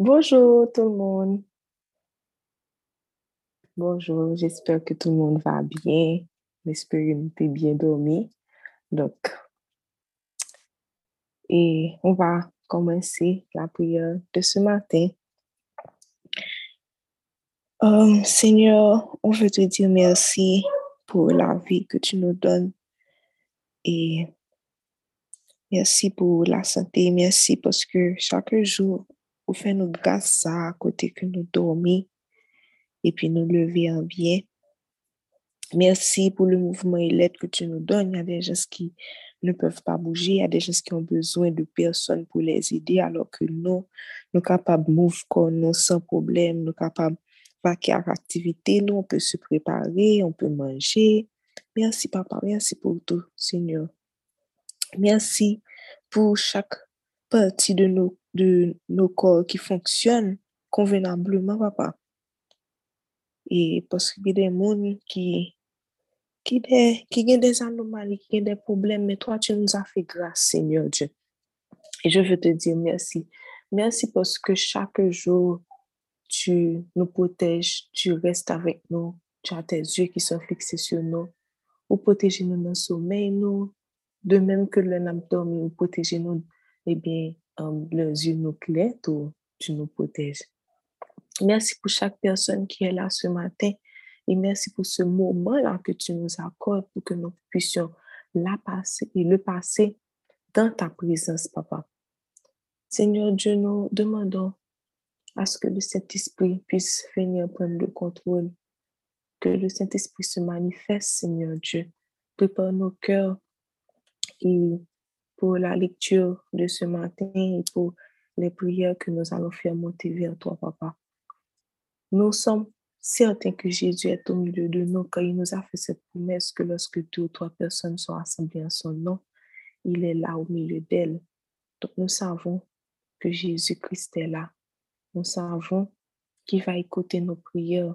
Bonjour tout le monde. Bonjour, j'espère que tout le monde va bien. J'espère que tu es bien dormi. Donc, et on va commencer la prière de ce matin. Euh, Seigneur, on veut te dire merci pour la vie que tu nous donnes et merci pour la santé. Merci parce que chaque jour, nous grâce à côté que nous dormons et puis nous lever en bien. Merci pour le mouvement et l'aide que tu nous donnes. Il y a des gens qui ne peuvent pas bouger, il y a des gens qui ont besoin de personnes pour les aider, alors que nous, nous sommes capables de mouvoir comme nous sans problème, nous sommes capables de faire activité, nous, on peut se préparer, on peut manger. Merci, Papa, merci pour tout, Seigneur. Merci pour chaque partie de nos, de nos corps qui fonctionne convenablement, Papa. Et parce qu'il y a des gens qui, qui, des, qui ont des anomalies, qui ont des problèmes, mais toi, tu nous as fait grâce, Seigneur Dieu. Et je veux te dire merci. Merci parce que chaque jour, tu nous protèges, tu restes avec nous, tu as tes yeux qui sont fixés sur nous, ou protéger nous dans le sommeil, nous, de même que le nam dormi, ou protéger nous, eh bien, um, les yeux nous clairs, tu nous protèges. Merci pour chaque personne qui est là ce matin. Et merci pour ce moment-là que tu nous accordes pour que nous puissions la passer et le passer dans ta présence, Papa. Seigneur Dieu, nous demandons à ce que le Saint-Esprit puisse venir prendre le contrôle, que le Saint-Esprit se manifeste, Seigneur Dieu. Prépare nos cœurs et pour la lecture de ce matin et pour les prières que nous allons faire monter vers toi, Papa. Nous sommes certains que Jésus est au milieu de nous quand il nous a fait cette promesse que lorsque deux ou trois personnes sont assemblées en son nom, il est là au milieu d'elles. Donc nous savons que Jésus-Christ est là. Nous savons qu'il va écouter nos prières.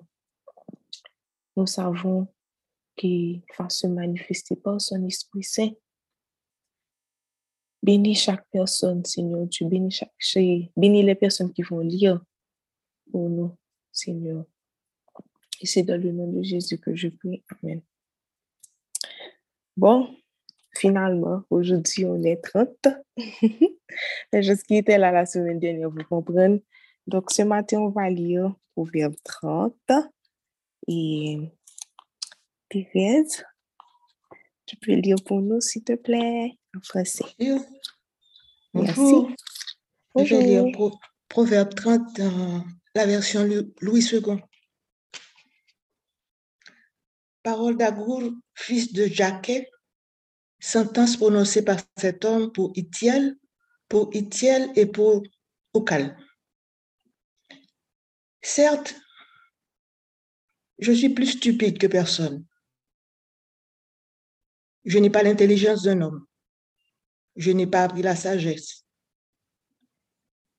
Nous savons qu'il va se manifester par son Esprit Saint. Bénis chaque personne, Seigneur Dieu. Bénis, chaque, bénis les personnes qui vont lire pour nous. Seigneur. Et c'est dans le nom de Jésus que je prie. Amen. Bon, finalement, aujourd'hui, on est 30. Les choses qui étaient là la semaine dernière, vous comprenez? Donc, ce matin, on va lire Proverbe 30. Et Thérèse, tu peux lire pour nous, s'il te plaît, en français. Merci. Je vais lire Proverbe 30 la version Louis II. Parole d'Agour, fils de Jacquet, sentence prononcée par cet homme pour Itiel, pour Itiel et pour Okal. Certes, je suis plus stupide que personne. Je n'ai pas l'intelligence d'un homme. Je n'ai pas appris la sagesse.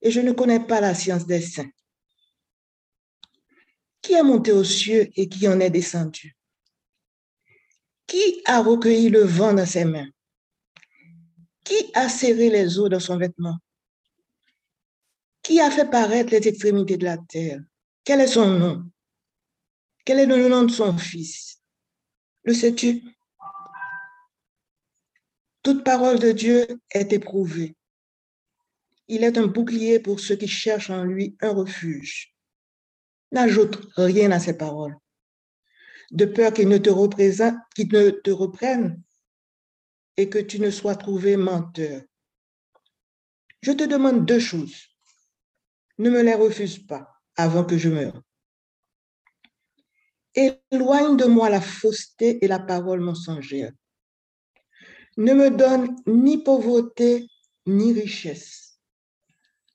Et je ne connais pas la science des saints. Qui est monté aux cieux et qui en est descendu? Qui a recueilli le vent dans ses mains? Qui a serré les eaux dans son vêtement? Qui a fait paraître les extrémités de la terre? Quel est son nom? Quel est le nom de son fils? Le sais-tu? Toute parole de Dieu est éprouvée. Il est un bouclier pour ceux qui cherchent en lui un refuge. N'ajoute rien à ces paroles, de peur qu'ils ne ne te reprennent et que tu ne sois trouvé menteur. Je te demande deux choses. Ne me les refuse pas avant que je meure. Éloigne de moi la fausseté et la parole mensongère. Ne me donne ni pauvreté ni richesse.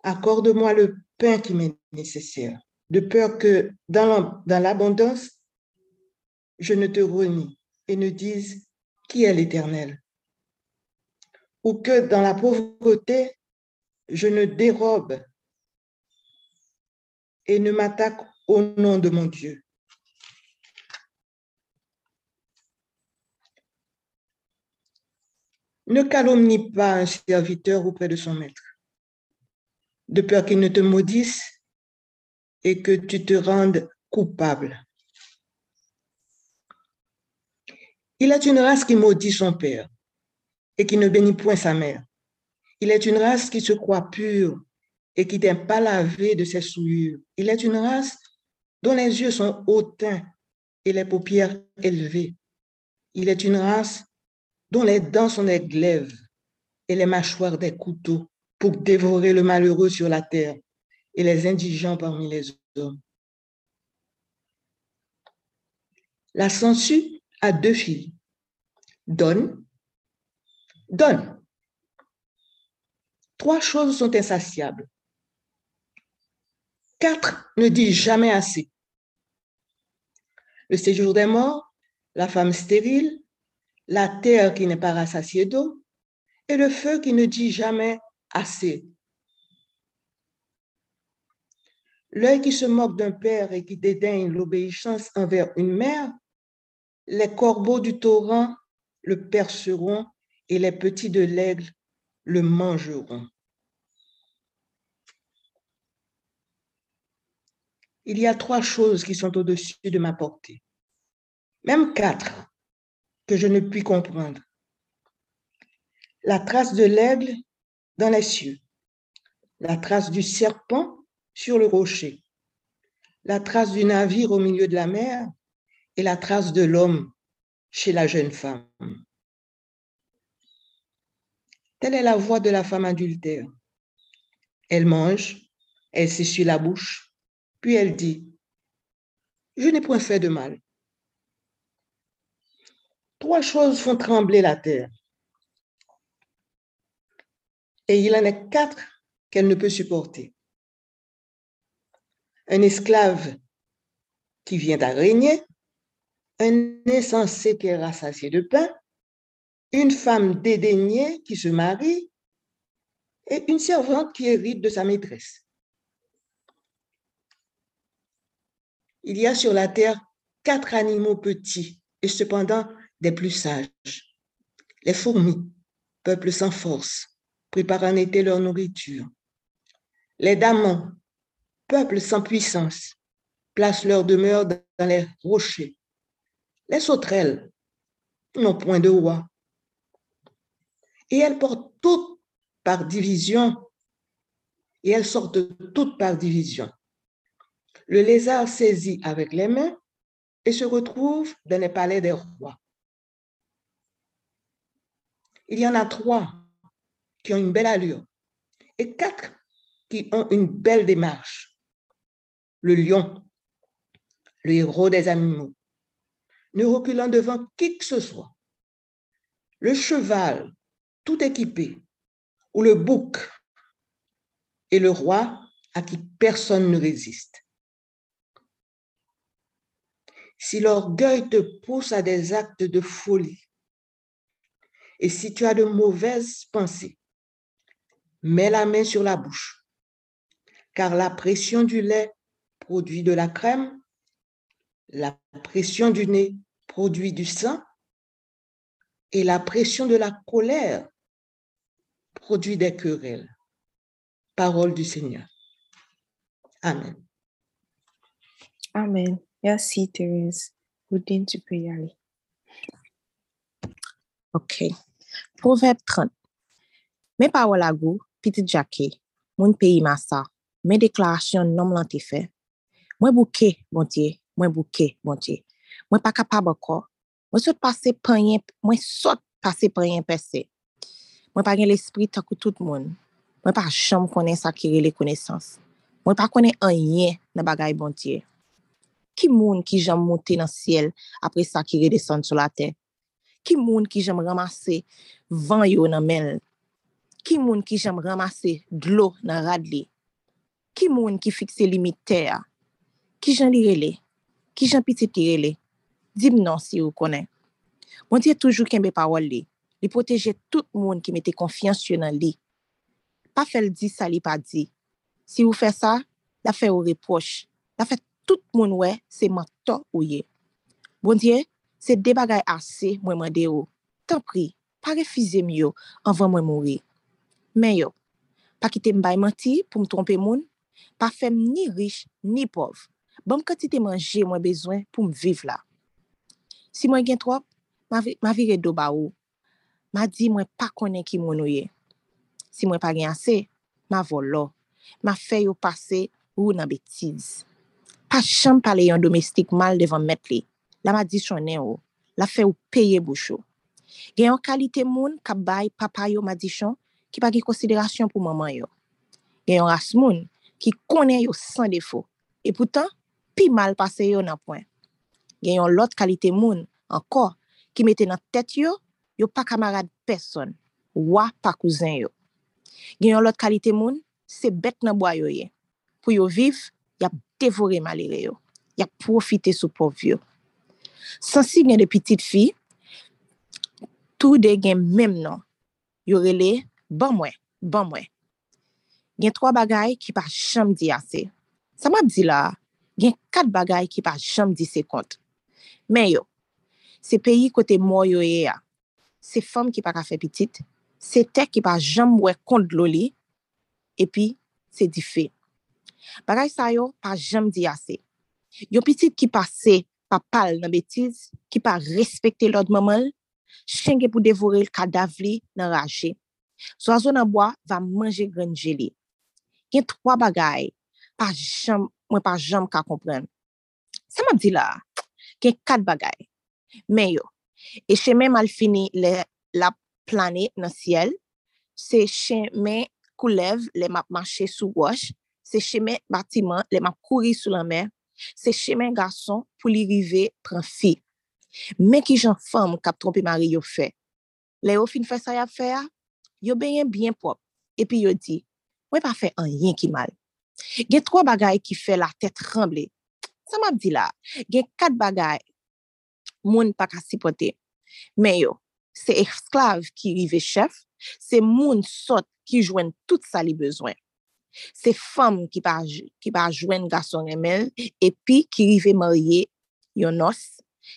Accorde-moi le pain qui m'est nécessaire de peur que dans l'abondance, je ne te renie et ne dise qui est l'Éternel. Ou que dans la pauvreté, je ne dérobe et ne m'attaque au nom de mon Dieu. Ne calomnie pas un serviteur auprès de son maître, de peur qu'il ne te maudisse et que tu te rendes coupable. Il est une race qui maudit son père et qui ne bénit point sa mère. Il est une race qui se croit pure et qui n'est pas lavé de ses souillures. Il est une race dont les yeux sont hautains et les paupières élevées. Il est une race dont les dents sont des glaives et les mâchoires des couteaux pour dévorer le malheureux sur la terre et les indigents parmi les hommes. La censure a deux filles. Donne, donne. Trois choses sont insatiables. Quatre ne dit jamais assez. Le séjour des morts, la femme stérile, la terre qui n'est pas rassasiée d'eau et le feu qui ne dit jamais assez. L'œil qui se moque d'un père et qui dédaigne l'obéissance envers une mère, les corbeaux du torrent le perceront et les petits de l'aigle le mangeront. Il y a trois choses qui sont au-dessus de ma portée, même quatre je ne puis comprendre. La trace de l'aigle dans les cieux, la trace du serpent sur le rocher, la trace du navire au milieu de la mer et la trace de l'homme chez la jeune femme. Telle est la voix de la femme adultère. Elle mange, elle s'essuie la bouche, puis elle dit, je n'ai point fait de mal. Trois choses font trembler la terre. Et il en a quatre qu'elle ne peut supporter. Un esclave qui vient à régner, un insensé qui est rassasié de pain, une femme dédaignée qui se marie et une servante qui hérite de sa maîtresse. Il y a sur la terre quatre animaux petits et cependant des plus sages. Les fourmis, peuple sans force, préparent en été leur nourriture. Les damons, peuple sans puissance, placent leur demeure dans les rochers. Les sauterelles n'ont point de roi. Et elles portent toutes par division, et elles sortent toutes par division. Le lézard saisit avec les mains et se retrouve dans les palais des rois. Il y en a trois qui ont une belle allure et quatre qui ont une belle démarche. Le lion, le héros des animaux, ne reculant devant qui que ce soit. Le cheval, tout équipé, ou le bouc, et le roi à qui personne ne résiste. Si l'orgueil te pousse à des actes de folie, et si tu as de mauvaises pensées, mets la main sur la bouche, car la pression du lait produit de la crème, la pression du nez produit du sang, et la pression de la colère produit des querelles. Parole du Seigneur. Amen. Amen. Merci, Thérèse. Goudine, tu peux y aller. OK. Proverb 30. Men pa wala go, piti jake, moun peyi masa, men deklarasyon nom lan te fe. Mwen bouke, bontye, mwen bouke, bontye. Mwen pa kapab akor. Mwen sot pase panyen, mwen sot pase panyen pese. Mwen pa gen l'esprit takou tout moun. Mwen pa chanm konen sakire le konesans. Mwen pa konen anyen nan bagay bontye. Ki moun ki jam monte nan siel apre sakire desan sou la ten? Ki moun ki jem ramase van yo nan men? Ki moun ki jem ramase dlo nan rad li? Ki moun ki fikse limite a, Ki jen li rele? Ki jen piti ti rele? dim nan si yo konen. Mwen diye toujou kenbe pawol li. Li proteje tout moun ki mette konfians yo nan li. Pa fel di sa li pa di. Si ou fe sa, la fe ou reproche. La fe tout moun we se mato ou ye. Bon diye, Se de bagay ase mwen mwende yo. Tan pri, pa refize myo anvan mwen mwori. Men yo, pa kite mbay manti pou mtrompe moun, pa fem ni rich ni pov. Bam kantite manje mwen bezwen pou mviv la. Si mwen gen trop, ma, ma vire do ba ou. Ma di mwen pa konen ki moun ouye. Si mwen pa gen ase, ma volo. Ma fe yo pase ou nan betiz. Pa chanm pale yon domestik mal devan met li. la ma madisyonen ou, la fe ou peye bouchou. Gen yon kalite moun kap bay papa yo ma madisyon ki pa gen konsiderasyon pou maman yo. Gen yon ras moun ki konen yo san defo. E poutan, pi mal pase yo nan poen. Gen yon lot kalite moun, anko, ki mette nan tet yo, yo pa kamarad person, wa pa kouzen yo. Gen yon lot kalite moun, se bet nan boyo ye. Pou yo viv, yap devore malire yo. Yap profite sou pov yo. Sansi gen de pitit fi, tou de gen mem nan. Yorele, ban mwen, ban mwen. Gen 3 bagay ki pa chanm di ase. Sa map di la, gen 4 bagay ki pa chanm di se kont. Men yo, se peyi kote mwen yo ye ya. Se fom ki pa ka fe pitit, se tek ki pa janm wè kont loli, epi se di fe. Bagay sa yo pa janm di ase. Yo pitit ki pase pa pal nan betiz, ki pa respekte lòd mamal, chenge pou devore l kadav li nan raje. So a zo nan boa, va manje grenje li. Gen troa bagay, pa jam, mwen pa jam ka kompren. Sa map di la, gen kat bagay. Men yo, e chemen mal fini le, la plane nan siel, se chemen koulev le map mache sou wosh, se chemen batiman le map kouri sou la mer, se chemen gason pou li rive pran fi. Men ki jan fam kap trompe mari yo fe. Le yo fin fe sa ya fe a, yo benyen bien pop. Epi yo di, mwen pa fe an yen ki mal. Gen 3 bagay ki fe la tet remble. Sa map di la, gen 4 bagay moun pa ka sipote. Men yo, se esklav ki rive chef, se moun sot ki jwen tout sa li bezwen. Se fam ki pa, ki pa jwen gason remel, epi ki rive marye yon nos,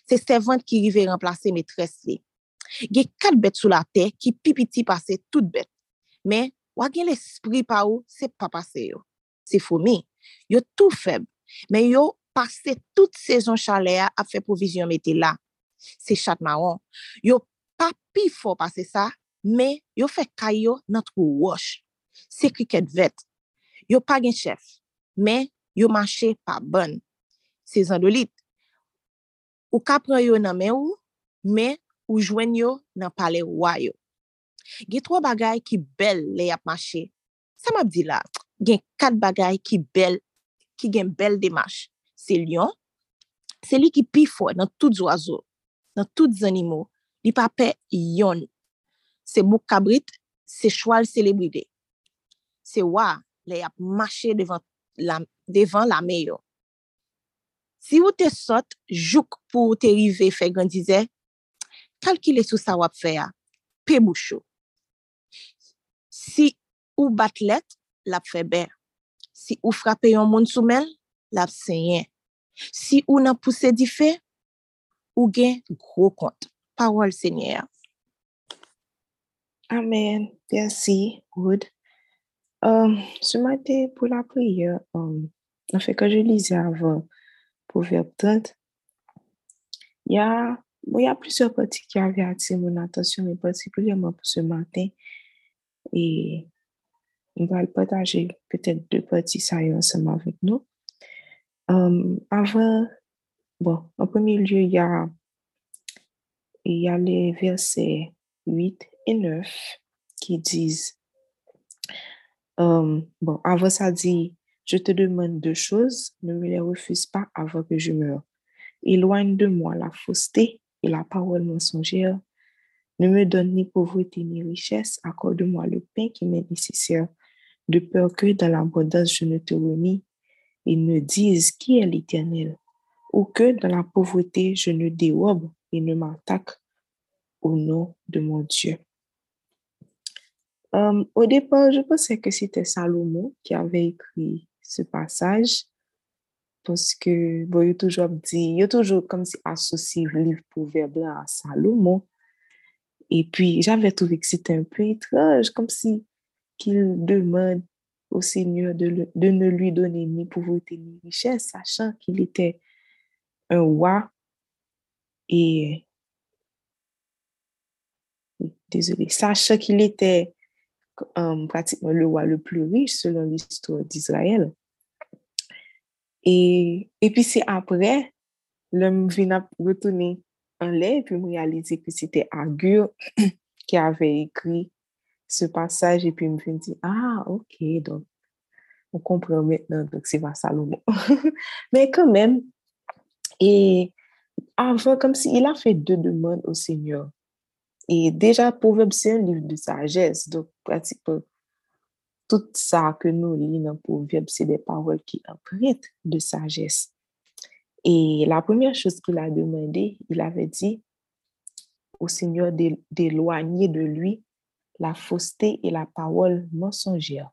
se servant ki rive remplase metres li. Ge kat bet sou la te ki pipiti pase tout bet, men wagen l'esprit pa ou se pa pase yo. Se fomi, yo tou feb, men yo pase tout sezon chalea ap fe provizyon meti la. Se chat maron, yo pa pi fo pase sa, men yo fe kayo nan trou wosh. Se kriket vet, Yo pa gen chef, men yo manche pa bon. Se zandolit, ou ka pran yo nan men ou, men ou jwen yo nan pale wayo. Gen 3 bagay ki bel le yap mache. Sa map di la, gen 4 bagay ki bel, ki gen bel demache. Se lion, se li ki pi fwa nan tout zoazo, nan tout zanimo, li pape yon. Se mouk kabrit, se chwal selebride. Se wak, le yap mache devan la meyo. Si ou te sot, jouk pou te rive fe gandize, kalkile sou sa wap fe ya, pe bouchou. Si ou bat let, lap fe ber. Si ou frape yon moun soumel, lap se. Si ou nan pousse di fe, ou gen gro kont. Parol se nye. Amen. Yansi, woud. Se mate pou la priye, an fe ka je lize avan, Proverbe 30. Il y a, bon, y a plusieurs parties qui avaient attiré mon attention, mais particulièrement pour ce matin. Et on va le partager peut-être deux parties ça ensemble avec nous. Um, avant, bon, en premier lieu, il y a, il y a les versets 8 et 9 qui disent, um, bon, avant ça dit, Je te demande deux choses, ne me les refuse pas avant que je meure. Éloigne de moi la fausseté et la parole mensongère. Ne me donne ni pauvreté ni richesse, accorde-moi le pain qui m'est nécessaire, de peur que dans l'abondance je ne te renie et ne dise qui est l'Éternel, ou que dans la pauvreté je ne dérobe et ne m'attaque au nom de mon Dieu. Euh, au départ, je pensais que c'était Salomon qui avait écrit ce passage parce que, bon, il a toujours dit, il a toujours comme si associé le livre Proverbe à Salomon. Et puis, j'avais trouvé que c'était un peu étrange, comme si qu'il demande au Seigneur de, de ne lui donner ni pauvreté ni richesse, sachant qu'il était un roi et désolé, sachant qu'il était um, pratiquement le roi le plus riche selon l'histoire d'Israël. Et, et puis c'est après, l'homme vient retourner en l'air et puis me réaliser que c'était Agur qui avait écrit ce passage et puis me dire, ah, ok, donc on comprend maintenant, donc c'est pas Salomon. Mais quand même, et avant, comme s'il a fait deux demandes au Seigneur. Et déjà, Proverbe, c'est un livre de sagesse. Donc, pratiquement, tout ça que nous lisons dans Proverbe, c'est des paroles qui empruntent de sagesse. Et la première chose qu'il a demandé, il avait dit au Seigneur d'éloigner de lui la fausseté et la parole mensongère.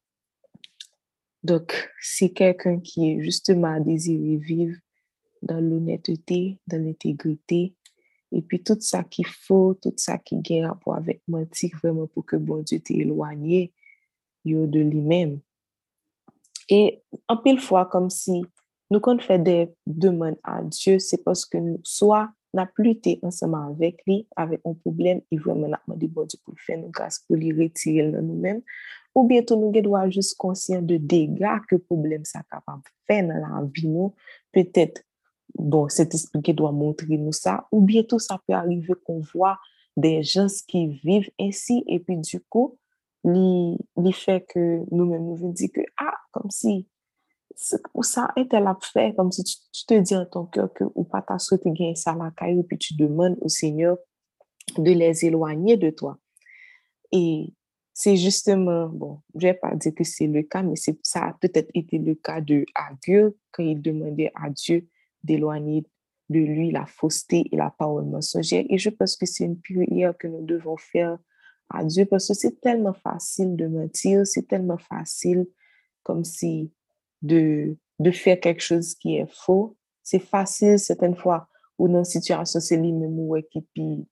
Donc, c'est quelqu'un qui est justement désiré vivre dans l'honnêteté, dans l'intégrité, et puis tout ça qui faut, tout ça qui gagne rapport avec mentir vraiment pour que bon Dieu t'éloigné de lui-même. Et en pile fois, comme si nous, quand fait des demandes à Dieu, c'est parce que nous, soit n'a plus été ensemble avec lui, avec un problème, il vraiment n'a demandé bon Dieu pour faire nous grâce pour lui retirer nous-mêmes, ou bientôt nous devons juste conscient de dégâts que le problème ça capable de faire dans la vie nous, peut-être bon, cet esprit qui doit montrer nous ça, ou bientôt ça peut arriver qu'on voit des gens qui vivent ainsi, et puis du coup, il fait que nous-mêmes nous venons dire que, ah, comme si, ça était la fait, comme si tu, te dis en ton cœur que ou pas ta souhaité gagner ça la caille, puis tu demandes au Seigneur de les éloigner de toi. Et c'est justement, bon, je vais pas dire que c'est le cas, mais ça a peut-être été le cas de Agur quand il demandait à Dieu d'éloigner de lui la fausseté et la parole mensongère. Et je pense que c'est une prière que nous devons faire à Dieu parce que c'est tellement facile de mentir, c'est tellement facile comme si de, de faire quelque chose qui est faux. C'est facile certaines fois ou dans une situation, c'est lui-même qui est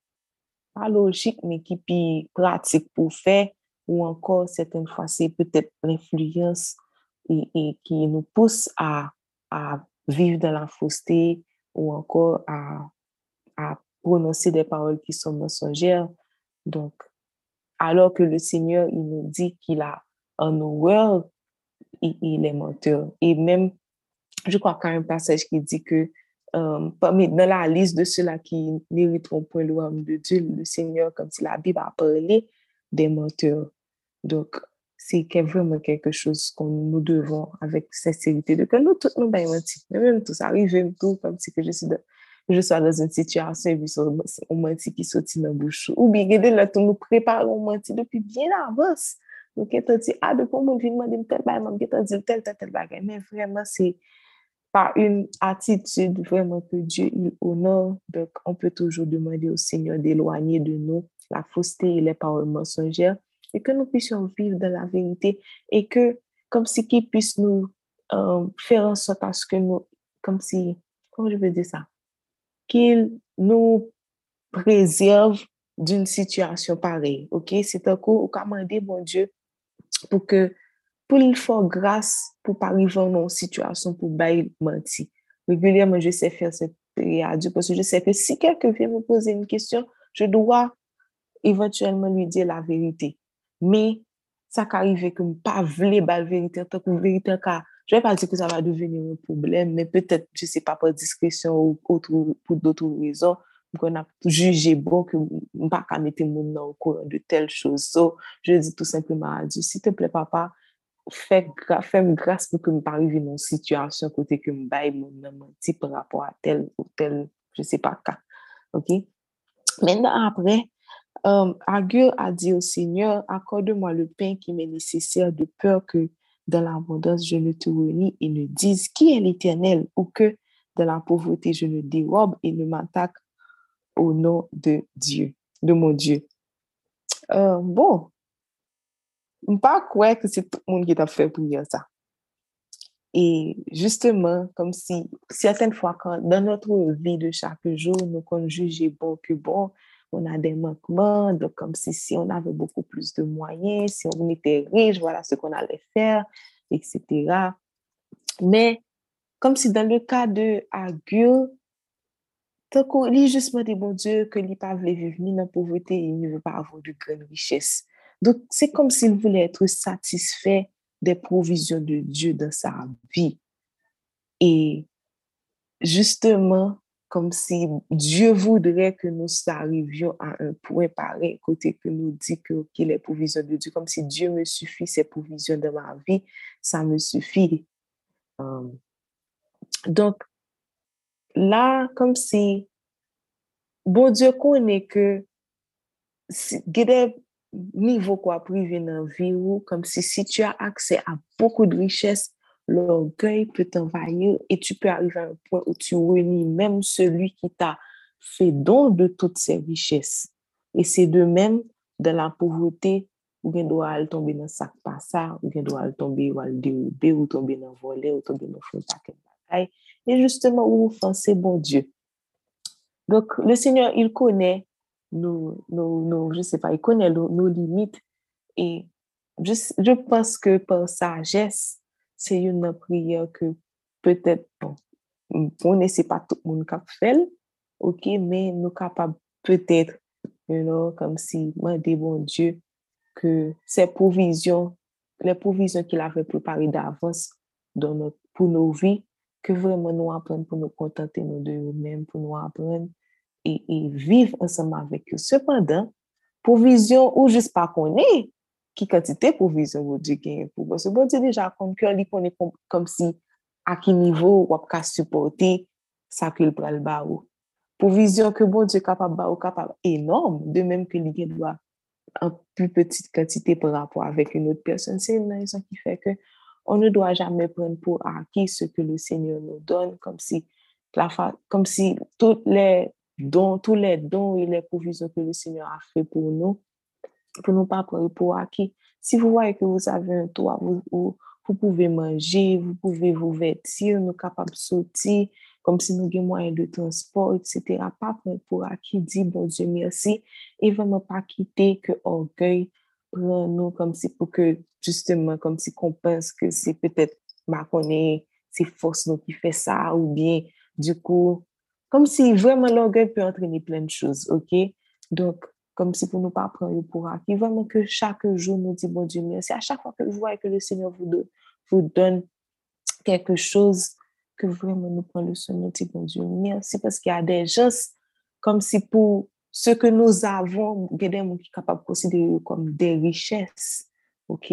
pas logique, mais qui est pratique pour faire ou encore certaines fois, c'est peut-être l'influence et, qui nous pousse à vivre dans la fausseté ou encore à, prononcer des paroles qui sont mensongères. Donc, alors que le Seigneur, il nous dit qu'il a un horreur, il, il, est menteur. Et même, je crois qu'il y a un passage qui dit que euh, dans la liste de ceux-là qui n'hériteront point le royaume de Dieu, le Seigneur, comme si la Bible a parlé des menteurs. Donc, c'est vraiment quelque chose qu'on nous devons avec sincérité. De que nous, tous nous baillons. Même tout ça arrive, tout comme si que je suis de, je sois dans une situation et puis on menti qui sortit dans la bouche. Ou bien, regardez là, tout nous préparons menti depuis bien avance. Donc, on dit, ah, depuis mon vient demander tel bail, on dit tel, tel, tel bagage. Mais vraiment, c'est par une attitude vraiment que Dieu il honore. Donc, on peut toujours demander au Seigneur d'éloigner de nous la fausseté et les paroles mensongères et que nous puissions vivre dans la vérité et que, comme si qu'il puisse nous euh, faire en sorte à ce que nous, comme si, comment je veux dire ça, qu'il nous préserve d'une situation pareille, ok? C'est un coup où commander, bon Dieu, pour que, pour grâce pour pas arriver dans une situation pour bailler menti. Régulièrement, je sais faire cette prière parce que je sais que si quelqu'un vient me poser une question, je dois éventuellement lui dire la vérité. Me, sa ka rive ke m pa vle bal verite, tak m verite ka, jwè pa di ki sa va deveni m problem, men petet, je se pa pa diskresyon ou pou d'otou rezon, m kon ap juje bon ke m pa ka mette moun nan ou koron de tel chos. So, je di tout simplement a di, si te ple papa, fèm grase pou ke m pa rive nan situasyon kote ke m bay moun nan menti par rapport a tel ou tel, je se pa ka. Ok? Mèndan apre, Um, Agur a dit au Seigneur, accorde-moi le pain qui m'est nécessaire de peur que dans l'abondance je ne te renie et ne dise qui est l'Éternel ou que dans la pauvreté je ne dérobe et ne m'attaque au nom de Dieu, de mon Dieu. Euh, bon, pas quoi que c'est tout le monde qui t'a fait pour dire ça. Et justement, comme si certaines fois, dans notre vie de chaque jour, nous qu'on jugeait bon que bon, on a des manquements, donc comme si, si on avait beaucoup plus de moyens, si on était riche, voilà ce qu'on allait faire. etc. Mais, comme si dans le cas de Agur, tant qu'on lit justement des bons dieux que lui pas voulait vivre dans la pauvreté, il ne veut pas avoir de grandes richesses. Donc, c'est comme s'il voulait être satisfait des provisions de Dieu dans sa vie. Et justement, comme si Dieu voudrait que nous arrivions à un point pareil, côté que nous dit que okay, les provisions de Dieu, comme si Dieu me suffit, ses provisions de ma vie, ça me suffit. Euh, donc, là, comme si, bon Dieu connaît que, des niveaux quoi privé dans la vie, ou comme si, si tu as accès à beaucoup de richesses, l'orgueil peut t'envahir et tu peux arriver à un point où tu réunis même celui qui t'a fait don de toutes ces richesses. Et c'est de même dans la pauvreté, ou bien doit tomber dans sac pas ça, ou bien doit tomber ou dérober, ou tomber dans voler, ou tomber dans fond paquet Et justement, où offenser bon Dieu. Donc, le Seigneur, il connaît nos, nos, je sais pas, il connaît nos limites. Et je, je pense que par sagesse, c'est une prière que peut-être, bon, on ne sait pas tout le monde qui fait, ok, mais nous capables peut-être, you know, comme si, moi, des bon Dieu, que ces provisions, les provisions qu'il avait préparées d'avance pour nos vies, que vraiment nous apprenons pour nous contenter nous de nous-mêmes, pour nous apprendre et, et, vivre ensemble avec eux. Cependant, provision ou juste pas qu'on est, wou di genye pou. Bo se bon di deja kon kyo li konen kom si a ki nivou wap ka supporte sa ke l pral ba ou. Pou vizyon ke bon di kapab ba ou kapab enorm, de menm ke li gen dwa an pi petit kantite pou rapor avek yon ot person. Se nan yon ki fe ke on ne doa jame pren pou a ki se ke le seigneur nou don kom si tout le don tout le don et le pou vizyon ke le seigneur a fe pou nou pour ne pas prendre pour acquis. Si vous voyez que vous avez un toit, vous, vous, pouvez manger, vous pouvez vous vêtir, nous capables de sortir, comme si nous avons moyen de transport, etc. Pas pour acquis, dit bon Dieu merci, et vraiment pas quitter que orgueil prend nous comme si pour que, justement, comme si qu'on pense que c'est peut-être, ma connaît, c'est force nous qui fait ça, ou bien, du coup, comme si vraiment l'orgueil peut entraîner plein de choses, ok? Donc, comme si pour nous pas prendre pour acquis. Vraiment que chaque jour nous dit, bon Dieu, merci. À chaque fois que je vois que le Seigneur vous donne, vous donne quelque chose, que vraiment nous prenons le nous dit, bon Dieu, merci. Parce qu'il y a des gens, comme si pour ce que nous avons, il y a des gens qui sont capables de considérer comme des richesses. OK?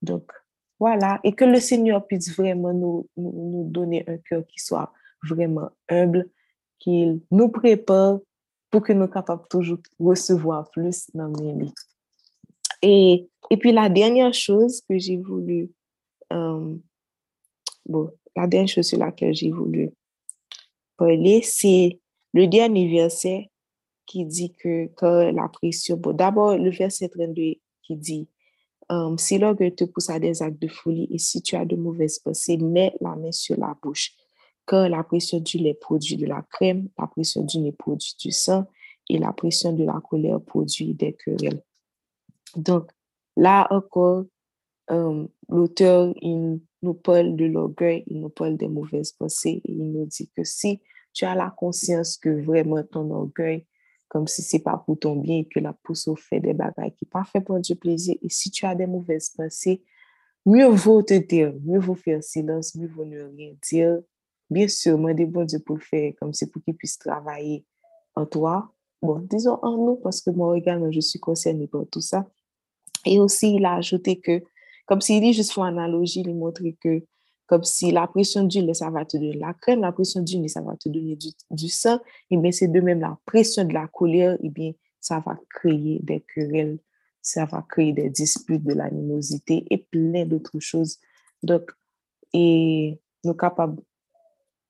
Donc, voilà. Et que le Seigneur puisse vraiment nous, nous donner un cœur qui soit vraiment humble, qu'il nous prépare pour que nous capables toujours recevoir plus dans nos. Et, et puis la dernière chose que j'ai voulu, euh, bon, la dernière chose sur laquelle j'ai voulu parler, c'est le dernier verset qui dit que, que la pression, bon, d'abord le verset 32 qui dit, um, si l'orgueil te pousse à des actes de folie et si tu as de mauvaises pensées, mets la main sur la bouche car la pression du lait produit de la crème, la pression du nez produit du sang, et la pression de la colère produit des querelles. Donc, là encore, euh, l'auteur, nous parle de l'orgueil, il nous parle des mauvaises pensées, et il nous dit que si tu as la conscience que vraiment ton orgueil, comme si c'est pas pour ton bien que la pousse au fait des bagailles qui pas fait pour du plaisir, et si tu as des mauvaises pensées, mieux vaut te dire, mieux vaut faire silence, mieux vaut ne rien dire, bien sûr, moi, des bons Dieu pour le faire, comme c'est pour qu'il puisse travailler en toi. Bon, disons en nous, parce que moi également, je suis concernée par tout ça. Et aussi, il a ajouté que, comme s'il dit juste pour analogie, il montre que, comme si la pression lait, ça va te donner la crème, la pression nez, ça va te donner du, sang, et bien c'est de même la pression de la colère, et bien ça va créer des querelles, ça va créer des disputes, de l'animosité et plein d'autres choses. Donc, et nous capables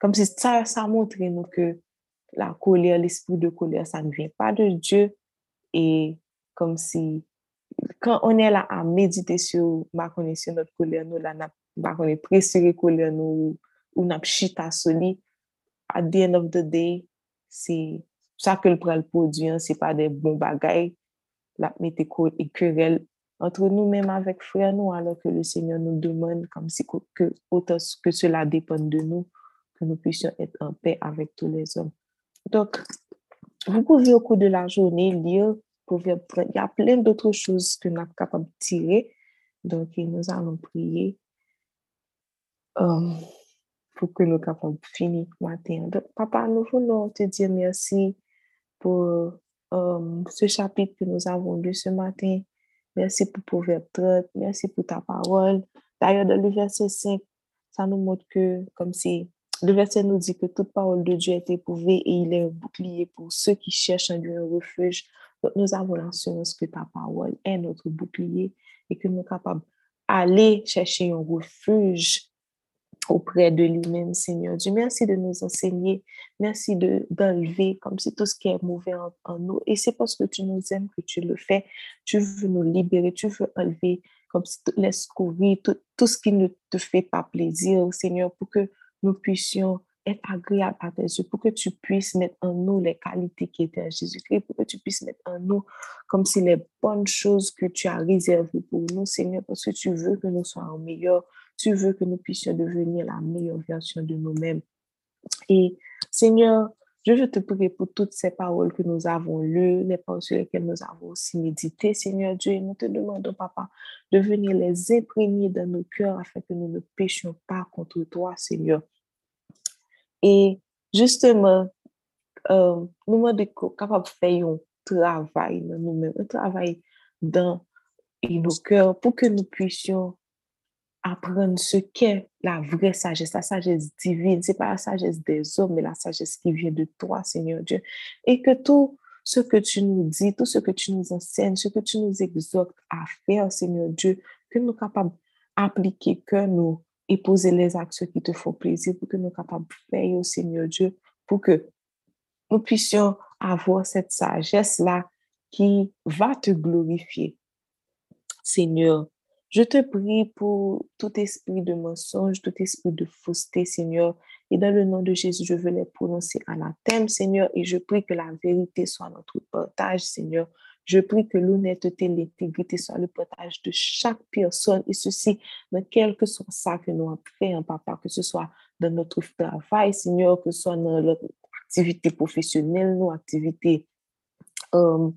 comme si ça, ça montrait nous que la colère, l'esprit de colère, ça ne vient pas de Dieu. Et comme si, quand on est là à méditer sur ma connaissance, notre colère, nous, là, on est pressé colère, nous, ou n'a chita soli, at the end of the day, c'est ça que le pral produit, c'est pas des bons bagailles, la mette querelle entre nous-mêmes avec frères nous, alors que le Seigneur nous demande, comme si que, autant que cela dépend de nous, nous puissions être en paix avec tous les hommes. Donc, vous pouvez au cours de la journée lire, il y a plein d'autres choses que nous sommes capables de tirer. Donc, nous allons prier um, pour que nous soyons capables de finir matin. Donc, papa, nous voulons te dire merci pour um, ce chapitre que nous avons lu ce matin. Merci pour Proverbe 30. Merci pour ta parole. D'ailleurs, dans le verset 5, ça nous montre que, comme si le verset nous dit que toute parole de Dieu est éprouvée et il est un bouclier pour ceux qui cherchent un lieu, un refuge. Donc, nous avons l'assurance que ta parole est notre bouclier et que nous sommes capables d'aller chercher un refuge auprès de lui-même, Seigneur Dieu. Merci de nous enseigner. Merci d'enlever comme si tout ce qui est mauvais en, nous. Et c'est parce que tu nous aimes que tu le fais. Tu veux nous libérer. Tu veux enlever comme si tout, tout ce qui ne te fait pas plaisir, Seigneur, pour que nous puissions être agréables à tes yeux, pour que tu puisses mettre en nous les qualités qui étaient à Jésus-Christ, pour que tu puisses mettre en nous comme si les bonnes choses que tu as réservées pour nous, Seigneur, parce que tu veux que nous soyons meilleurs, tu veux que nous puissions devenir la meilleure version de nous-mêmes. Et Seigneur, je veux te prier pour toutes ces paroles que nous avons lues, les paroles sur lesquelles nous avons aussi médité, Seigneur Dieu, et nous te demandons, Papa, de venir les imprégner dans nos cœurs afin que nous ne péchions pas contre toi, Seigneur. Et justement, euh, nous sommes capables de faire un travail dans nous-mêmes, un travail dans nos cœurs pour que nous puissions apprendre ce qu'est la vraie sagesse, la sagesse divine. Ce n'est pas la sagesse des hommes, mais la sagesse qui vient de toi, Seigneur Dieu. Et que tout ce que tu nous dis, tout ce que tu nous enseignes, ce que tu nous exhortes à faire, Seigneur Dieu, que nous sommes capables d'appliquer, que nous et les actions qui te font plaisir pour que nous soyons capables de faire Seigneur Dieu, pour que nous puissions avoir cette sagesse-là qui va te glorifier. Seigneur, je te prie pour tout esprit de mensonge, tout esprit de fausseté, Seigneur. Et dans le nom de Jésus, je veux les prononcer anathème, Seigneur. Et je prie que la vérité soit notre partage, Seigneur. Je prie que l'honnêteté, l'intégrité soit le partage de chaque personne. Et ceci, dans quel que soit ça que nous fait, hein, papa, que ce soit dans notre travail, Seigneur, que ce soit dans notre activité professionnelle, nos activités euh,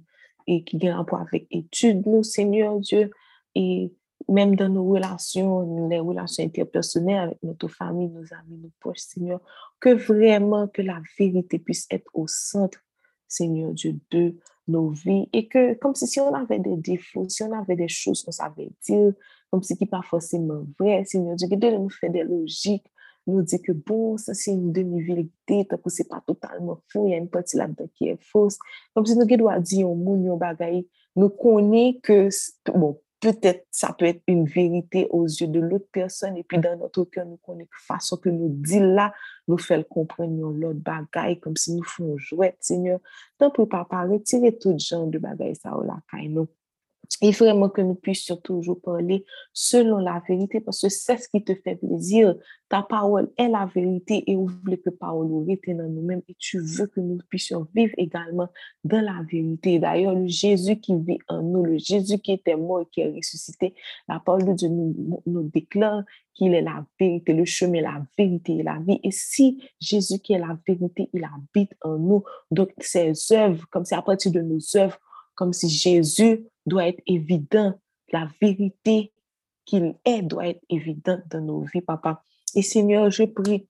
et qui ont rapport avec études, nous, Seigneur Dieu. Et même dans nos relations, les relations interpersonnelles avec notre famille, nos amis, nos proches, Seigneur, que vraiment que la vérité puisse être au centre, Seigneur Dieu, de nos vies et que comme si, si on avait des défauts, si on avait des choses qu'on savait dire, comme si qui pas forcément vrai, Seigneur Dieu, que de nous faire des logiques, nous dit que bon, ça c'est une demi-vérité, tant que c'est pas totalement faux, il y a une partie là-dedans qui est fausse. Comme si nous devons dire au monde, nous connaissons que, bon, peut-être ça peut être une vérité aux yeux de l'autre personne et puis dans notre cœur nous connaissons que façon que nous dit là nous fait comprendre l'autre bagaille comme si nous faisons jouer Seigneur. Tant pour papa retirer tout genre de bagaille ça ou la nous et vraiment que nous puissions toujours parler selon la vérité, parce que c'est ce qui te fait plaisir. Ta parole est la vérité et oublie que parole est dans nous-mêmes et tu veux que nous puissions vivre également dans la vérité. D'ailleurs, le Jésus qui vit en nous, le Jésus qui était mort et qui est ressuscité, la parole de Dieu nous, nous déclare qu'il est la vérité, le chemin, la vérité et la vie. Et si Jésus qui est la vérité, il habite en nous, donc ses œuvres, comme c'est à partir de nos œuvres, comme si Jésus doit être évident, la vérité qu'il est doit être évidente dans nos vies, papa. Et Seigneur, je prie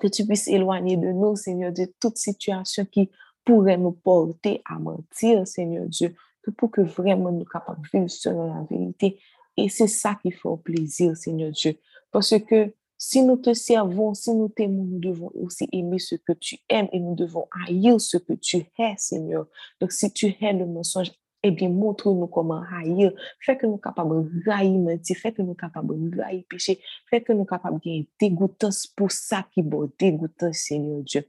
que tu puisses éloigner de nous, Seigneur, de toute situation qui pourrait nous porter à mentir, Seigneur Dieu, que pour que vraiment nous capables de vivre selon la vérité. Et c'est ça qui fait plaisir, Seigneur Dieu. Parce que si nous te servons, si nous t'aimons, nous devons aussi aimer ce que tu aimes et nous devons haïr ce que tu hais, Seigneur. Donc, si tu hais le mensonge, eh bien, montre-nous comment haïr. Fais que nous capables de haïr mentir, fais que nous capables de haïr péché, fais que nous capables de dégoûtance pour ça qui est dégoûtant, Seigneur Dieu.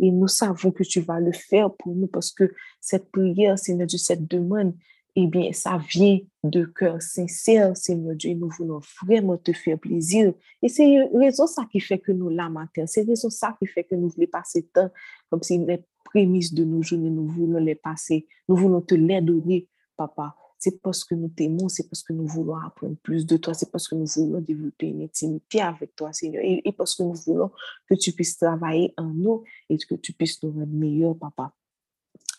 Et nous savons que tu vas le faire pour nous parce que cette prière, Seigneur Dieu, cette demande, eh bien, ça vient de cœur sincère, Seigneur Dieu, nous voulons vraiment te faire plaisir. Et c'est raison ça qui fait que nous la matin, c'est raison ça qui fait que nous voulons passer temps comme si les prémices de nos journées, nous voulons les passer, nous voulons te les donner, papa. c'est parce que nous t'aimons, c'est parce que nous voulons apprendre plus de toi, c'est parce que nous voulons développer une intimité avec toi, Seigneur, et parce que nous voulons que tu puisses travailler en nous et que tu puisses nous rendre meilleurs, Papa.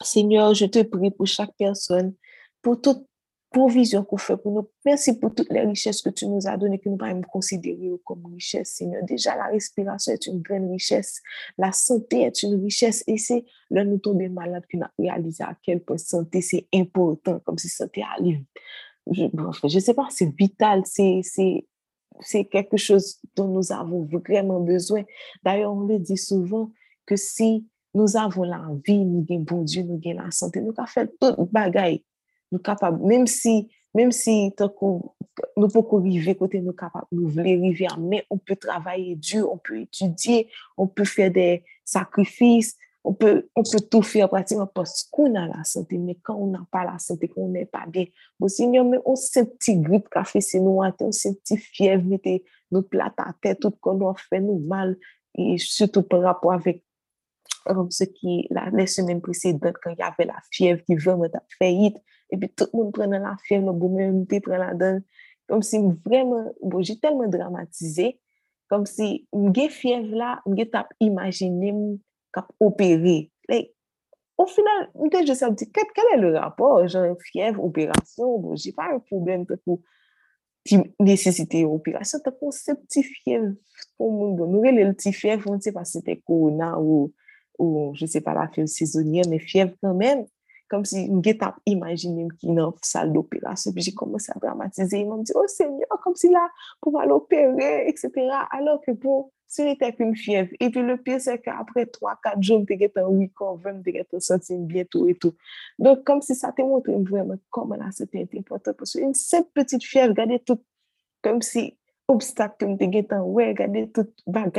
Seigneur, je te prie pour chaque personne, pour toute provision qu'on fait pour nous. Merci pour toutes les richesses que tu nous as données, que nous pouvons considérer comme richesse, Seigneur. Déjà, la respiration est une grande richesse. La santé est une richesse. Et c'est là nous tomber malade qu'on a réalisé à quel point santé c'est important, comme si santé allait. Je ne sais pas, c'est vital, c'est quelque chose dont nous avons vraiment besoin. D'ailleurs, on le dit souvent que si nous avons la vie, nous avons bon Dieu, nous avons la santé, nous avons fait tout bagaille nous capables, même si, même si nous pouvons arriver côté nous capables, nous voulons arriver, mais on peut travailler dur, on peut étudier, on peut faire des sacrifices, on peut, on peut tout faire pratiquement parce qu'on a la santé, mais quand on n'a pas la santé, qu'on n'est pas bien, bon Seigneur, mais on sent petit grippe café, c'est nous, on sent petit fièvre, mettez notre plate à tête, tout mal, et surtout par rapport avec comme ce qui, la, les semaines précédentes, quand il y avait la fièvre qui vraiment a faillite, epi tout moun pren nan la firme, bou mè mte pren la dan, kom si m vremen, bon, bo jè telman dramatize, kom si m ge fiev la, m ge tap imagine m kap operi. Like, au final, m te jè sa m di, ket, kel e le rapor, jan fiev, operasyon, bo jè pa yon problem te pou ti nesesite yon operasyon, ta kon se pti fiev pou moun bon. bon. Nou re le pti fiev, moun se pa se te korona ou, ou, je se pa la fiev sezonye, men fiev kan men, comme si je tap dans salle d'opération, puis j'ai commencé à dramatiser, ils m'ont dit, oh Seigneur, comme si pour aller opérer, etc. Alors que bon, ce n'était qu'une fièvre. Et puis le pire, c'est qu'après 3-4 jours, je suis en week-end, je me senti bientôt et tout. Donc, comme si ça te montre vraiment comment là, c'était important. Parce qu'une simple petite fièvre, regardez tout, comme si je suis ouais, regardez tout la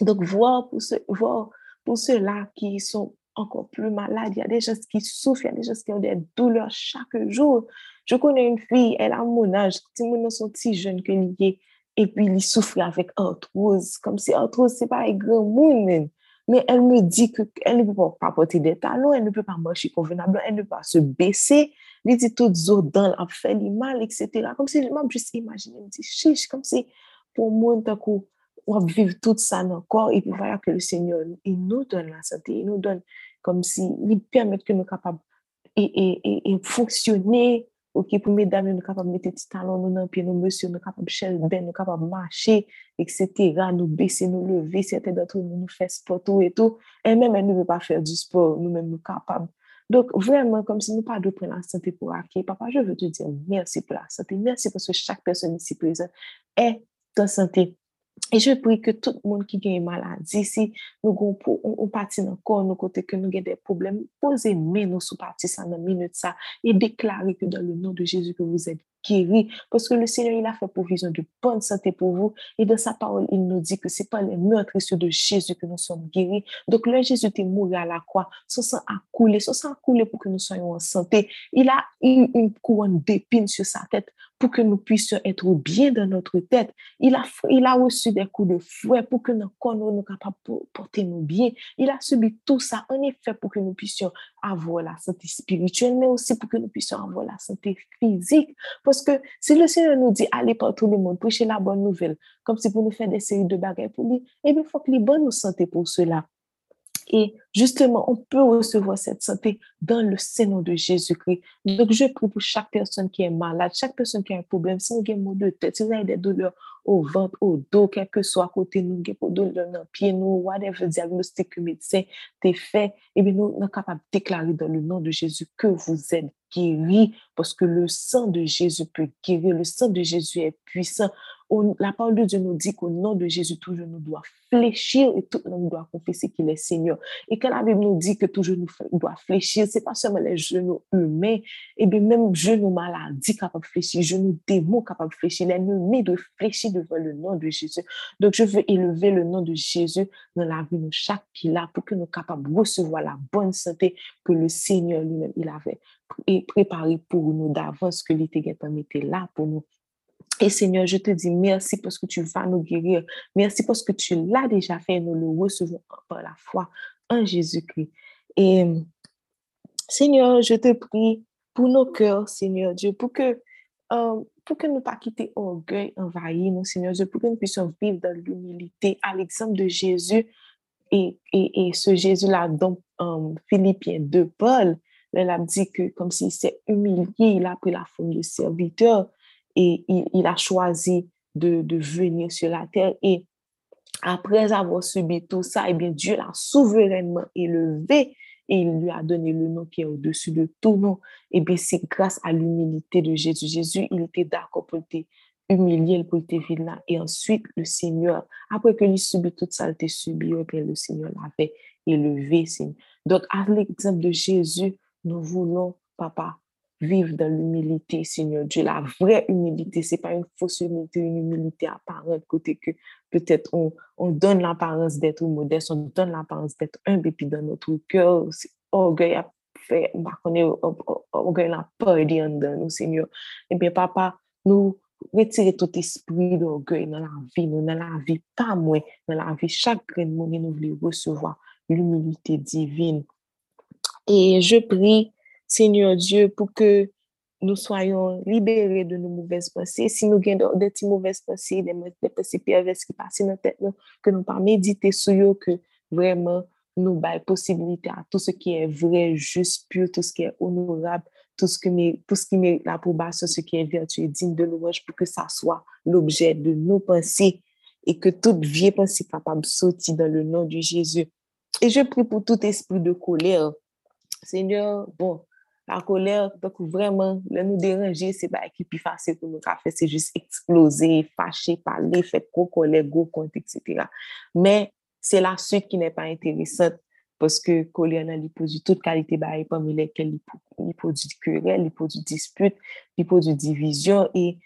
donc, voir pour, ce, voir pour ceux-là qui sont encore plus malades, il y a des gens qui souffrent, il y a des gens qui ont des douleurs chaque jour. Je connais une fille, elle a mon âge, mon sont si jeunes que liés, et puis il souffre avec arthrose, comme si arthrose, c'est pas un grand monde, mais elle me dit qu'elle ne peut pas porter des talons, elle ne peut pas marcher convenablement, elle ne peut pas se baisser, elle dit tout dans elle fait mal, etc. Comme si je juste imaginer, me dit, chiche, comme si pour moi, d'un coup, on vivre tout ça corps et puis voilà que le Seigneur, il nous donne la santé, il nous donne comme si, il permet que nous capables et, et, et, fonctionner, ok, pour mesdames, nous capables mettre des talons nous dans nous monsieur, nous capables chercher ben, nous capables marcher, etc., nous baisser, nous lever, certains d'entre nous, nous sport, et tout, et même elle ne veut pas faire du sport, nous-mêmes, nous capables. Donc, vraiment, comme si nous pas de prendre la santé pour acquis. Papa, je veux te dire merci pour la santé. Merci parce que chaque personne ici présente est en santé. Et je prie que tout le monde qui a une maladie, si nous on parti dans le corps, nous côté que nous avons des problèmes, posez-nous nous sous partie ça dans minute ça et déclarez que dans le nom de Jésus que vous êtes guéri parce que le Seigneur, il a fait provision de bonne santé pour vous. Et dans sa parole, il nous dit que c'est pas les meurtrissures de Jésus que nous sommes guéris. Donc, le Jésus est mort à la croix, son sang a coulé, son sang a coulé pour que nous soyons en santé. Il a une couronne d'épines sur sa tête pour que nous puissions être bien dans notre tête. Il a, il a reçu des coups de fouet pour que nos corps nous capables porter nos bien. Il a subi tout ça, en effet, pour que nous puissions avoir la santé spirituelle, mais aussi pour que nous puissions avoir la santé physique. Parce que si le Seigneur nous dit, allez par tout le monde, prêcher la bonne nouvelle, comme si pour nous faire des séries de bagages pour lui, eh bien, il faut que les bonnes nous santé pour cela. Et justement, on peut recevoir cette santé dans le Seigneur de Jésus-Christ. Donc, je prie pour chaque personne qui est malade, chaque personne qui a un problème, si avez mal de tête, si avez des douleurs au ventre, au dos, quel que soit à côté nous, des douleurs dans le pied, nous, whatever diagnostic que le médecin t'a fait, eh bien, nous sommes capables de déclarer dans le nom de Jésus que vous êtes guéris parce que le sang de Jésus peut guérir, le sang de Jésus est puissant la parole de Dieu nous dit qu'au nom de Jésus, tout genou doit fléchir et tout monde doit confesser qu'il est Seigneur. Et quand la Bible nous dit que tout genou doit fléchir, c'est pas seulement les genoux humains, et bien même genoux maladies capables de fléchir, genoux démons capables de fléchir, l'ennemi de fléchir devant le nom de Jésus. Donc, je veux élever le nom de Jésus dans la vie de chaque pilat pour que nous capables de recevoir la bonne santé que le Seigneur lui-même, il avait préparé pour nous d'avance, que l'été était là pour nous. Et Seigneur, je te dis merci parce que tu vas nous guérir. Merci parce que tu l'as déjà fait et nous le recevons par la foi en Jésus-Christ. Et Seigneur, je te prie pour nos cœurs, Seigneur Dieu, pour que, euh, pour que nous pas quitter orgueil envahi, Seigneur Dieu, pour que nous puissions vivre dans l'humilité à l'exemple de Jésus et, et, ce Jésus-là dont euh, Philippiens 2, Paul, il a dit que comme s'il s'est humilié, il a pris la forme de serviteur et il, a choisi de, venir sur la terre. Et après avoir subi tout ça, eh bien, Dieu l'a souverainement élevé et il lui a donné le nom qui est au-dessus de tout nom. Et bien, c'est grâce à l'humilité de Jésus. Jésus, il était d'accord pour te humilier, pour te là. Et ensuite, le Seigneur, après que lui subit toute ça, il subi, et bien, le Seigneur l'avait élevé. Donc, à l'exemple de Jésus, nous voulons, papa, vivre dans l'humilité, Seigneur Dieu. La vraie humilité, c'est pas une fausse humilité, une humilité apparente, côté que peut-être on, on donne l'apparence d'être modeste, on donne l'apparence d'être humble, et puis dans notre cœur, orgueil a fait, orgueil pas aidé en nous, Seigneur. Eh bien, papa, nous retirer tout esprit d'orgueil dans la vie, dans la vie, pas moins, dans la vie, chaque grain de nous voulons recevoir l'humilité divine. Et je prie Seigneur Dieu, pour que nous soyons libérés de nos mauvaises pensées. Si nous avons des mauvaises pensées, des, pensées perverses qui passent dans notre tête, que nous pas méditer sur eux, que vraiment nous baillons possibilité à tout ce qui est vrai, juste, pur, tout ce qui est honorable, tout ce, qui tout ce qui mérite l'approbation, ce qui est vertueux, digne de louange, pour que ça soit l'objet de nos pensées et que toute vieille pensée capable de sortir dans le nom de Jésus. Et je prie pour tout esprit de colère. Seigneur, bon, la colère, donc vraiment, le nous déranger, c'est pas qui plus facile pour nous faire, c'est juste exploser, fâcher, parler, faire gros colère, gros compte, etc. Mais c'est la suite qui n'est pas intéressante parce que colère, il produit toute qualité, bah, parmi lesquelles il produit querelle, il produit dispute, il produit division et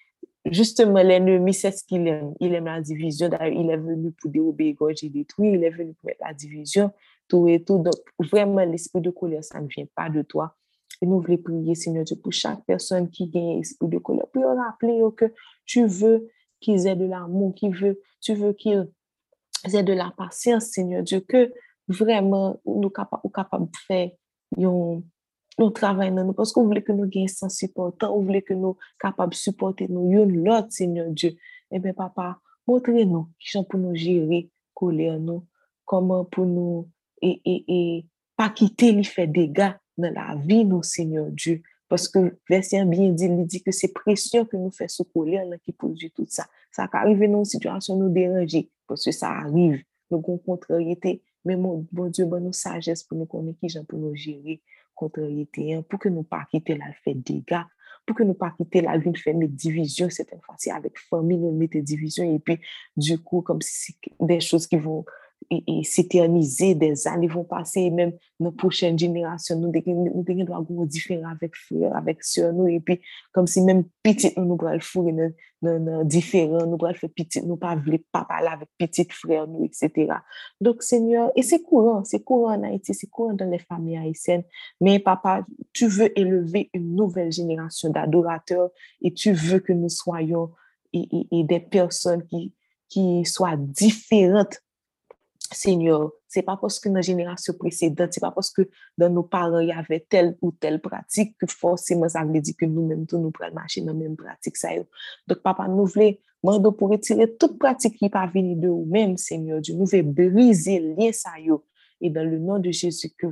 justement, l'ennemi, c'est ce qu'il aime. Il aime la division. D'ailleurs, il est venu pour dérober, et détruire. Il est venu pour mettre la division, tout et tout. Donc, vraiment, l'esprit de colère, ça ne vient pas de toi. Et nous voulons prier, Seigneur Dieu, pour chaque personne qui gagne esprit de colère. On rappeler que tu veux qu'ils aient de l'amour, veut, tu veux qu'ils aient de la patience, Seigneur Dieu, que vraiment nous sommes capables de faire un travail dans nous. Parce qu'on voulait que nous gagnions sans supportant, on voulait que nous capables de supporter nous, l'autre, Seigneur Dieu. Eh bien, papa, montrez-nous qui sont pour nous gérer colère, nous, comment pour nous, et, et, et pas quitter les faits dégâts dans la vie, nous, Seigneur Dieu. Parce que verset bien dit, il dit que c'est pression que nous fait ce colère qui produit tout ça. Ça arrive dans une situation nous déranger, parce que ça arrive, nous avons contrariété. Mais mon Dieu, bon nous sagesse pour nous connaître qui pour nous gérer contrariété, pour que nous pas quitter la fait dégâts, pour que nous pas quitter la vie, faire des divisions, certaines fois, avec famille, nous mettre des divisions, et puis, du coup, comme si c'est des choses qui vont et, s'éterniser, des années vont et même nos prochaines générations, nous devons nous différents avec frères, avec soeurs, nous, et puis comme si même petit nous, nous le fourrer nous, différents, nous le faire petit, nous pas voulons pas parler avec petit frère, nous, etc. Donc, Seigneur, courant, c'est courant en Haïti, c'est courant dans les familles haïtiennes, mais papa, tu veux élever une nouvelle génération d'adorateurs et tu veux que nous soyons et, et des personnes qui, qui Seigneur, c'est pas parce que dans la génération précédente, c'est pas parce que dans nos parents, il y avait telle ou telle pratique que forcément ça veut dire que nous-mêmes, tous nous prenons marcher dans la même pratique. Ça Donc, papa, nous voulons pour retirer toute pratique qui pas venir de nous-mêmes, Seigneur Dieu. Nous voulons briser les ça Et dans le nom de Jésus, que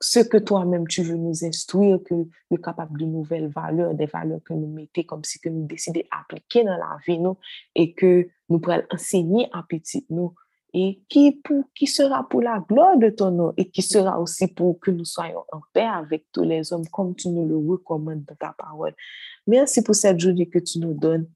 ce que toi-même tu veux nous instruire, que nous sommes capables de nouvelles valeurs, des valeurs que nous mettons comme si que nous décidons d'appliquer dans la vie, nous, et que nous pourrons enseigner à petit nous et qui, sera pour la gloire de ton nom et qui sera aussi pour que nous soyons en paix avec tous les hommes comme tu nous le recommandes dans ta parole. Merci pour cette journée que tu nous donnes.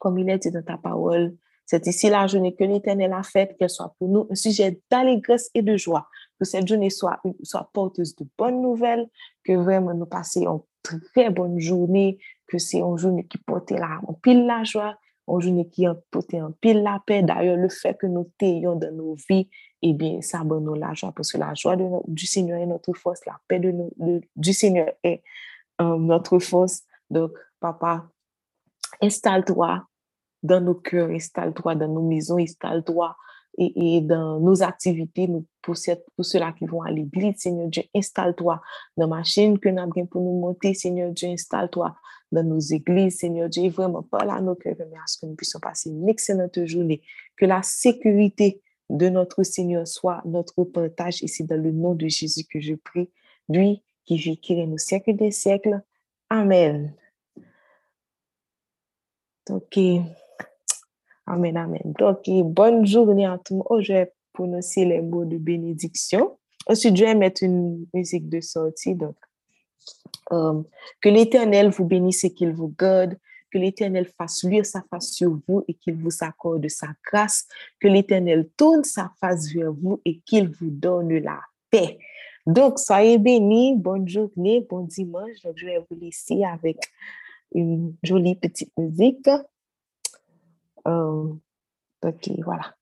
Comme il est dit dans ta parole, c'est ici la journée que l'Éternel a faite, qu'elle soit pour nous un sujet d'allégresse et de joie. Que cette journée soit, soit porteuse de bonnes nouvelles, que vraiment nous passions une très bonne journée, que c'est une journée qui porte la, pile la joie, une journée qui a porté en pile la paix. D'ailleurs, le fait que nous ayons dans nos vies, eh bien, ça donne la joie, parce que la joie du Seigneur est notre force, la paix de, du Seigneur est euh, notre force. Donc, papa, installe-toi dans nos cœurs, installe-toi dans nos maisons, installe-toi et, dans nos activités, pour, ceux-là qui vont à l'église, Seigneur Dieu, installe-toi dans ma chaîne que nous avons pour nous monter, Seigneur Dieu, installe-toi dans nos églises, Seigneur Dieu, vraiment parle à nos cœurs, mais à ce que nous puissions passer une excellente journée, que la sécurité de notre Seigneur soit notre partage, et c'est dans le nom de Jésus que je prie, lui qui vit, qui règne au siècle des siècles. Amen. Ok. Amen, amen. Donc, bonne journée à tout le monde. Oh, je vais prononcer les mots de bénédiction. Ensuite, je vais mettre une musique de sortie. Donc, euh, que l'Éternel vous bénisse et qu'il vous garde. Que l'Éternel fasse luire sa face sur vous et qu'il vous accorde sa grâce. Que l'Éternel tourne sa face vers vous et qu'il vous donne la paix. Donc, soyez bénis. Bonne journée, bon dimanche. Donc, je vais vous laisser avec une jolie petite musique. Euh, ok, voilà.